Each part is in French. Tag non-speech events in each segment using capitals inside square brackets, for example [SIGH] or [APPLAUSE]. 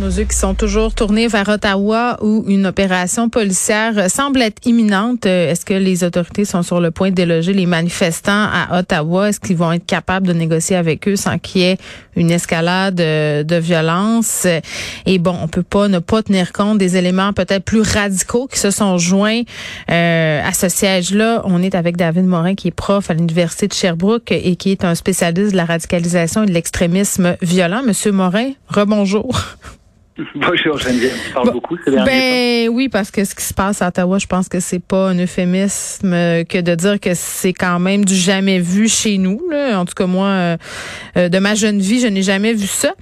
Nos yeux qui sont toujours tournés vers Ottawa où une opération policière semble être imminente. Est-ce que les autorités sont sur le point de déloger les manifestants à Ottawa? Est-ce qu'ils vont être capables de négocier avec eux sans qu'il y ait une escalade de violence? Et bon, on peut pas ne pas tenir compte des éléments peut-être plus radicaux qui se sont joints euh, à ce siège-là. On est avec David Morin qui est prof à l'Université de Sherbrooke et qui est un spécialiste de la radicalisation et de l'extrémisme violent. Monsieur Morin, rebonjour. [LAUGHS] Bonjour Geneviève, on parle beaucoup ces derniers ben, Oui, parce que ce qui se passe à Ottawa, je pense que c'est pas un euphémisme que de dire que c'est quand même du jamais vu chez nous. Là. En tout cas, moi, euh, euh, de ma jeune vie, je n'ai jamais vu ça.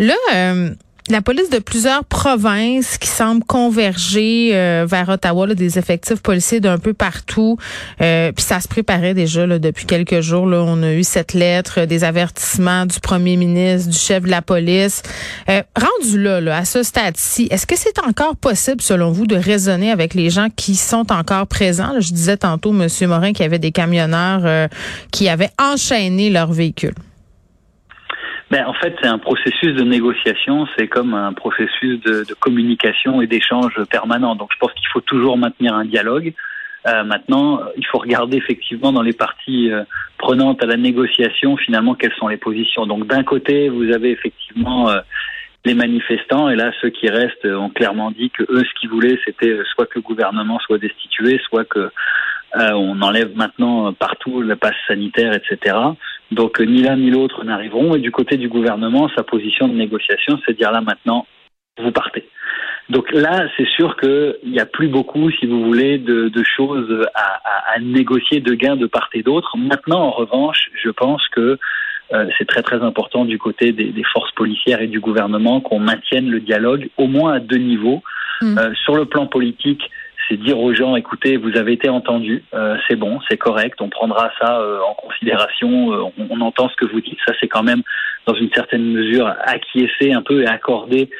Là, euh, la police de plusieurs provinces qui semblent converger euh, vers Ottawa, là, des effectifs policiers d'un peu partout. Euh, puis ça se préparait déjà là, depuis quelques jours. Là, on a eu cette lettre, des avertissements du premier ministre, du chef de la police. Euh, rendu là, là, à ce stade-ci, est-ce que c'est encore possible, selon vous, de raisonner avec les gens qui sont encore présents? je disais tantôt, Monsieur Morin, qu'il y avait des camionneurs qui avaient enchaîné leur véhicule. Ben, en fait, c'est un processus de négociation, c'est comme un processus de, de communication et d'échange permanent. Donc, je pense qu'il faut toujours maintenir un dialogue. Euh, maintenant, il faut regarder effectivement dans les parties euh, prenantes à la négociation, finalement, quelles sont les positions. Donc, d'un côté, vous avez effectivement euh, les manifestants, et là, ceux qui restent ont clairement dit que eux, ce qu'ils voulaient, c'était euh, soit que le gouvernement soit destitué, soit que on enlève maintenant partout la passe sanitaire, etc. Donc ni l'un ni l'autre n'arriveront. Et du côté du gouvernement, sa position de négociation, c'est de dire là maintenant, vous partez. Donc là, c'est sûr qu'il n'y a plus beaucoup, si vous voulez, de, de choses à, à, négocier, de gains de part et d'autre. Maintenant, en revanche, je pense que euh, c'est très très important du côté des, des, forces policières et du gouvernement qu'on maintienne le dialogue, au moins à deux niveaux. Mmh. Euh, sur le plan politique, c'est dire aux gens, écoutez, vous avez été entendus, euh, c'est bon, c'est correct, on prendra ça euh, en considération, euh, on, entend ce que vous dites. Ça, c'est quand même, dans une certaine mesure, acquiescer un peu et accorder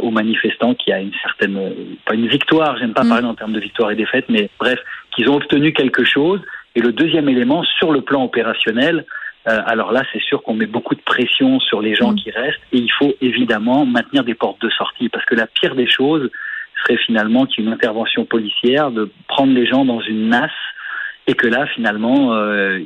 aux manifestants qui a une certaine, pas une victoire, j'aime pas mm. parler en termes de victoire et défaite, mais bref, qu'ils ont obtenu quelque chose. Et le deuxième élément, sur le plan opérationnel, alors là, c'est sûr qu'on met beaucoup de pression sur les gens mm. qui restent et il faut évidemment maintenir des portes de sortie parce que la pire des choses, serait finalement qu'il y ait une intervention policière, de prendre les gens dans une nasse et que là, finalement, euh,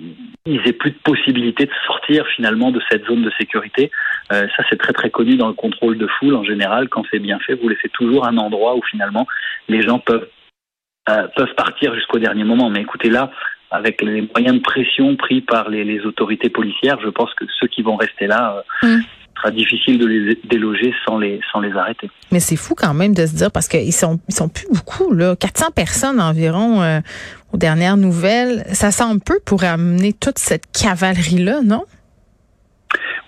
ils aient plus de possibilité de sortir finalement de cette zone de sécurité. Euh, ça, c'est très très connu dans le contrôle de foule en général. Quand c'est bien fait, vous laissez toujours un endroit où finalement les gens peuvent euh, peuvent partir jusqu'au dernier moment. Mais écoutez, là, avec les moyens de pression pris par les, les autorités policières, je pense que ceux qui vont rester là mmh sera difficile de les déloger sans les sans les arrêter. Mais c'est fou quand même de se dire parce qu'ils sont ils sont plus beaucoup là, 400 personnes environ euh, aux dernières nouvelles. Ça semble peu pour amener toute cette cavalerie là, non?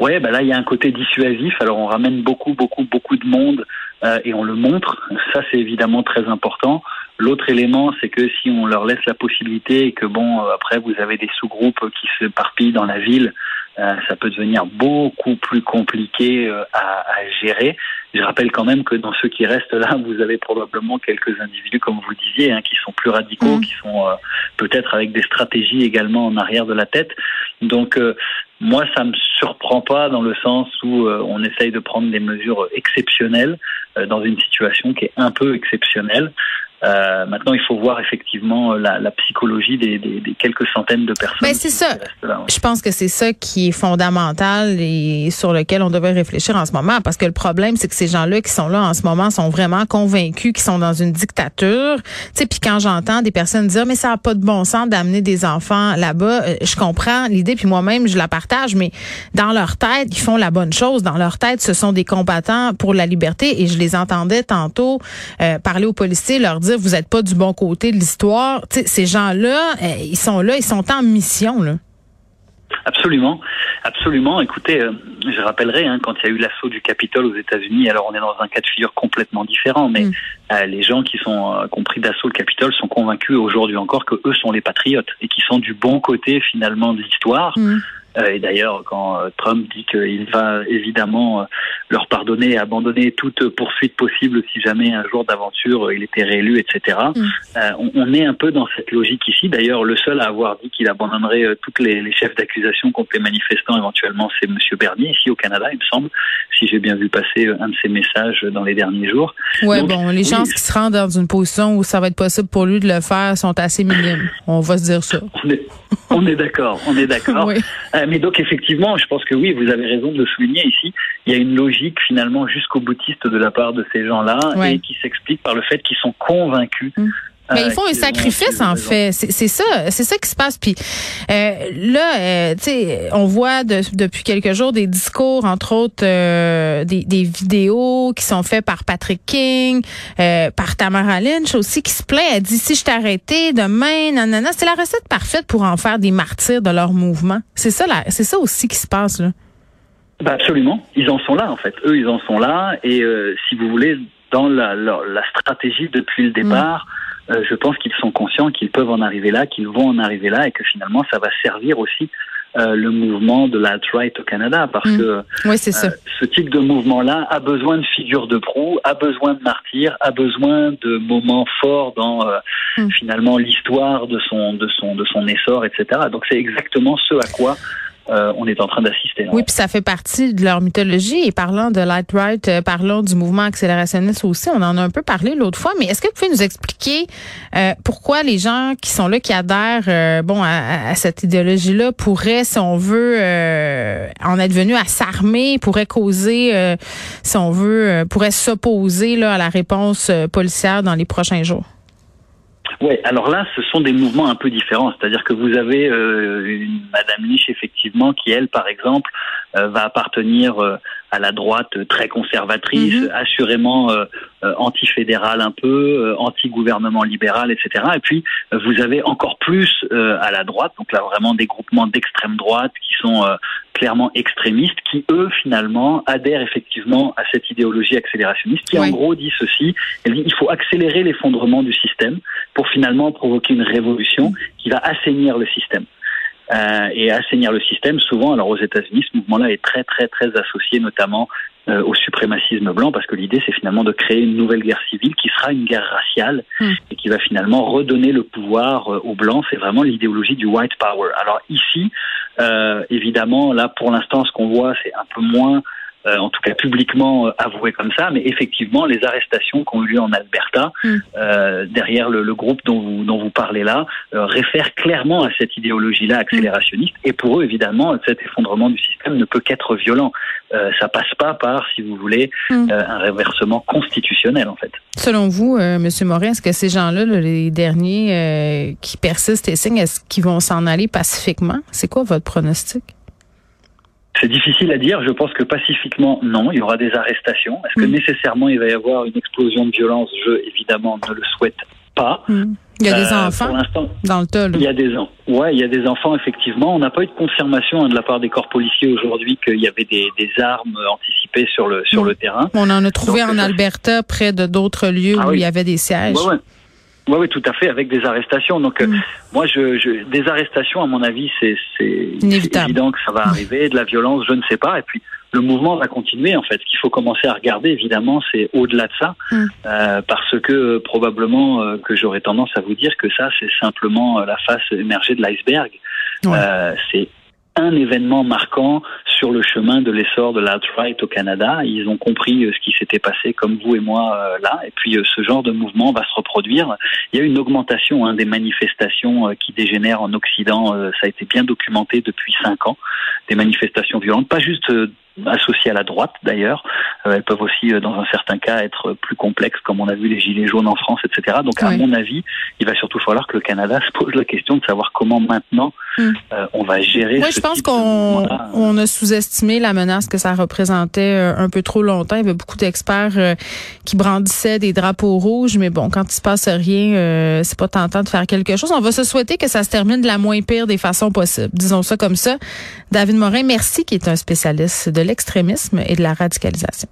Oui, ben là il y a un côté dissuasif. Alors on ramène beaucoup beaucoup beaucoup de monde euh, et on le montre. Ça c'est évidemment très important. L'autre élément, c'est que si on leur laisse la possibilité et que bon, euh, après vous avez des sous-groupes qui se parpillent dans la ville, euh, ça peut devenir beaucoup plus compliqué euh, à, à, gérer. Je rappelle quand même que dans ceux qui restent là, vous avez probablement quelques individus, comme vous le disiez, hein, qui sont plus radicaux, mmh. qui sont peut-être avec des stratégies également en arrière de la tête. Donc moi, ça me surprend pas dans le sens où on essaye de prendre des mesures exceptionnelles dans une situation qui est un peu exceptionnelle. Euh, maintenant, il faut voir effectivement la, la psychologie des, des, des, quelques centaines de personnes. Ben, c'est ça. Je pense que c'est ça qui est fondamental et sur lequel on devrait réfléchir en ce moment, parce que le problème, c'est que ces gens-là qui sont là en ce moment sont vraiment convaincus qu'ils sont dans une dictature. Tu sais, puis quand j'entends des personnes dire mais ça n'a pas de bon sens d'amener des enfants là-bas, euh, je comprends l'idée, puis moi-même je la partage, mais dans leur tête, ils font la bonne chose. Dans leur tête, ce sont des combattants pour la liberté et je les entendais tantôt euh, parler aux policiers, leur dire vous êtes pas du bon côté de l'histoire. Ces gens-là, eh, ils sont là, ils sont en mission. Là. Absolument, absolument. Écoutez, euh, je rappellerai hein, quand il y a eu l'assaut du Capitole aux États-Unis. Alors on est dans un cas de figure complètement différent, mais mm. euh, les gens qui sont euh, compris d'assaut le Capitole sont convaincus aujourd'hui encore que eux sont les patriotes et qui sont du bon côté finalement de l'histoire. Mm. Et d'ailleurs, quand Trump dit qu'il va évidemment leur pardonner et abandonner toute poursuite possible si jamais un jour d'aventure il était réélu, etc. Mm. On, est un peu dans cette logique ici. D'ailleurs, le seul à avoir dit qu'il abandonnerait toutes les, chefs d'accusation contre les manifestants éventuellement, c'est Monsieur Bernier ici au Canada, il me semble, si j'ai bien vu passer un de ses messages dans les derniers jours. Ouais, bon, les chances qu'il se rendent dans une position où ça va être possible pour lui de le faire sont assez minimes. On va se dire ça. On est, d'accord, on est d'accord. [LAUGHS] Euh, mais donc effectivement, je pense que oui, vous avez raison de le souligner ici. Il y a une logique finalement jusqu'au boutiste de la part de ces gens-là et qui s'explique par le fait qu'ils sont convaincus. Mm. Mais ils font un sacrifice en fait, c'est ça, c'est ça qui se passe. Puis euh, là, euh, tu sais, on voit depuis quelques jours des discours, entre autres euh, des, des, vidéos qui sont faites par Patrick King, euh, par Tamara Lynch aussi, qui se plaît. Elle dit si je t'arrêtais demain, nanana, c'est la recette parfaite pour en faire des martyrs de leur mouvement. C'est ça, c'est ça aussi qui se passe là. Ben absolument, ils en sont là en fait. Eux, ils en sont là et si vous voulez, dans la, la, la stratégie depuis le départ. Mm. Euh, je pense qu'ils sont conscients qu'ils peuvent en arriver là, qu'ils vont en arriver là, et que finalement, ça va servir aussi euh, le mouvement de l'alt-right au Canada, parce mm. que oui, c'est ça. Euh, ce type de mouvement-là a besoin de figures de proue, a besoin de martyrs, a besoin de moments forts dans mm. finalement l'histoire de son de son de son essor, etc. Donc c'est exactement ce à quoi euh, on est en train d'assister. Oui, puis ça fait partie de leur mythologie. Et parlant de light right, euh, parlons du mouvement accélérationniste aussi. On en a un peu parlé l'autre fois. Mais est-ce que vous pouvez nous expliquer euh, pourquoi les gens qui sont là, qui adhèrent, bon, à, cette idéologie-là, pourraient, si on veut, en être venus à s'armer, pourraient causer, si on veut, pourraient s'opposer là à la réponse policière dans les prochains jours? Oui, alors là, ce sont des mouvements un peu différents. C'est-à-dire que vous avez euh, une Madame Lich, effectivement, qui, elle, par exemple, va appartenir euh, à la droite très conservatrice, mhm. assurément euh, anti-fédérale un peu, anti-gouvernement libéral, etc. Et puis, vous avez encore plus à la droite, donc là, vraiment des groupements d'extrême droite qui sont clairement extrémistes, qui, eux, finalement, adhèrent effectivement à cette idéologie accélérationniste, qui, en gros, dit ceci, elle dit, il faut accélérer l'effondrement du système pour finalement provoquer une révolution qui va assainir le système. Euh, et assainir le système. Souvent, alors aux États-Unis, ce mouvement-là est très très très associé notamment euh, au suprémacisme blanc, parce que l'idée c'est finalement de créer une nouvelle guerre civile qui sera une guerre raciale hmm. et qui va finalement redonner le pouvoir euh, aux blancs. C'est vraiment l'idéologie du white power. Alors ici, évidemment, là pour l'instant, ce qu'on voit, c'est un peu moins euh, en tout cas publiquement euh, avoué comme ça, mais effectivement les arrestations qui ont eu lieu en Alberta, mm. euh, derrière le, le, groupe dont vous, dont vous parlez là, euh, réfèrent clairement à cette idéologie-là accélérationniste. Et pour eux, évidemment, cet effondrement du système ne peut qu'être violent. Euh, ça passe pas par, si vous voulez, mm. un réversement constitutionnel en fait. Selon vous, Monsieur Morin, est-ce que ces gens-là, les derniers qui persistent et signent, est-ce qu'ils vont s'en aller pacifiquement? C'est quoi votre pronostic? C'est difficile à dire. Je pense que pacifiquement, non. Il y aura des arrestations. Est-ce que mm. nécessairement il va y avoir une explosion de violence? Je, évidemment, ne le souhaite pas. Mm. Il y a des euh, enfants dans le tas. Il y a des enfants. Ouais, il y a des enfants effectivement. On n'a pas eu de confirmation hein, de la part des corps policiers aujourd'hui qu'il y avait des, des, armes anticipées sur le sur le terrain. On en a trouvé en Alberta près de d'autres lieux ah où il y avait des sièges. Ouais, ouais. Oui, oui, tout à fait, avec des arrestations. Donc, euh, mm. moi, je, je, des arrestations, à mon avis, c'est évident que ça va arriver. De la violence, je ne sais pas. Et puis, le mouvement va continuer, en fait. Ce qu'il faut commencer à regarder, évidemment, c'est au-delà de ça. Mm. Euh, parce que, probablement, euh, que j'aurais tendance à vous dire que ça, c'est simplement la face émergée de l'iceberg. c'est un événement marquant sur le chemin de l'essor de l'alt-right au Canada. Ils ont compris euh, ce qui s'était passé, comme vous et moi euh, là. Et puis euh, ce genre de mouvement va se reproduire. Il y a une augmentation hein, des manifestations qui dégénèrent en Occident. ça a été bien documenté depuis cinq ans. Des manifestations violentes, pas juste associées à la droite d'ailleurs. Euh, elles peuvent aussi, euh, dans un certain cas, être plus complexes, comme on a vu les gilets jaunes en France, etc. Donc, à mon avis, il va surtout falloir que le Canada se pose la question de savoir comment maintenant hmm. euh, on va gérer. Oui, je pense qu'on on a sous-estimé la menace que ça représentait un peu trop longtemps. Il y avait beaucoup d'experts qui brandissaient des drapeaux rouges, mais bon, quand il se passe rien, c'est pas tentant de faire quelque chose. On va se souhaiter que ça se termine de la moins pire des façons possibles. Disons ça comme ça. David Morin, merci, qui est un spécialiste de l'extrémisme et de la radicalisation.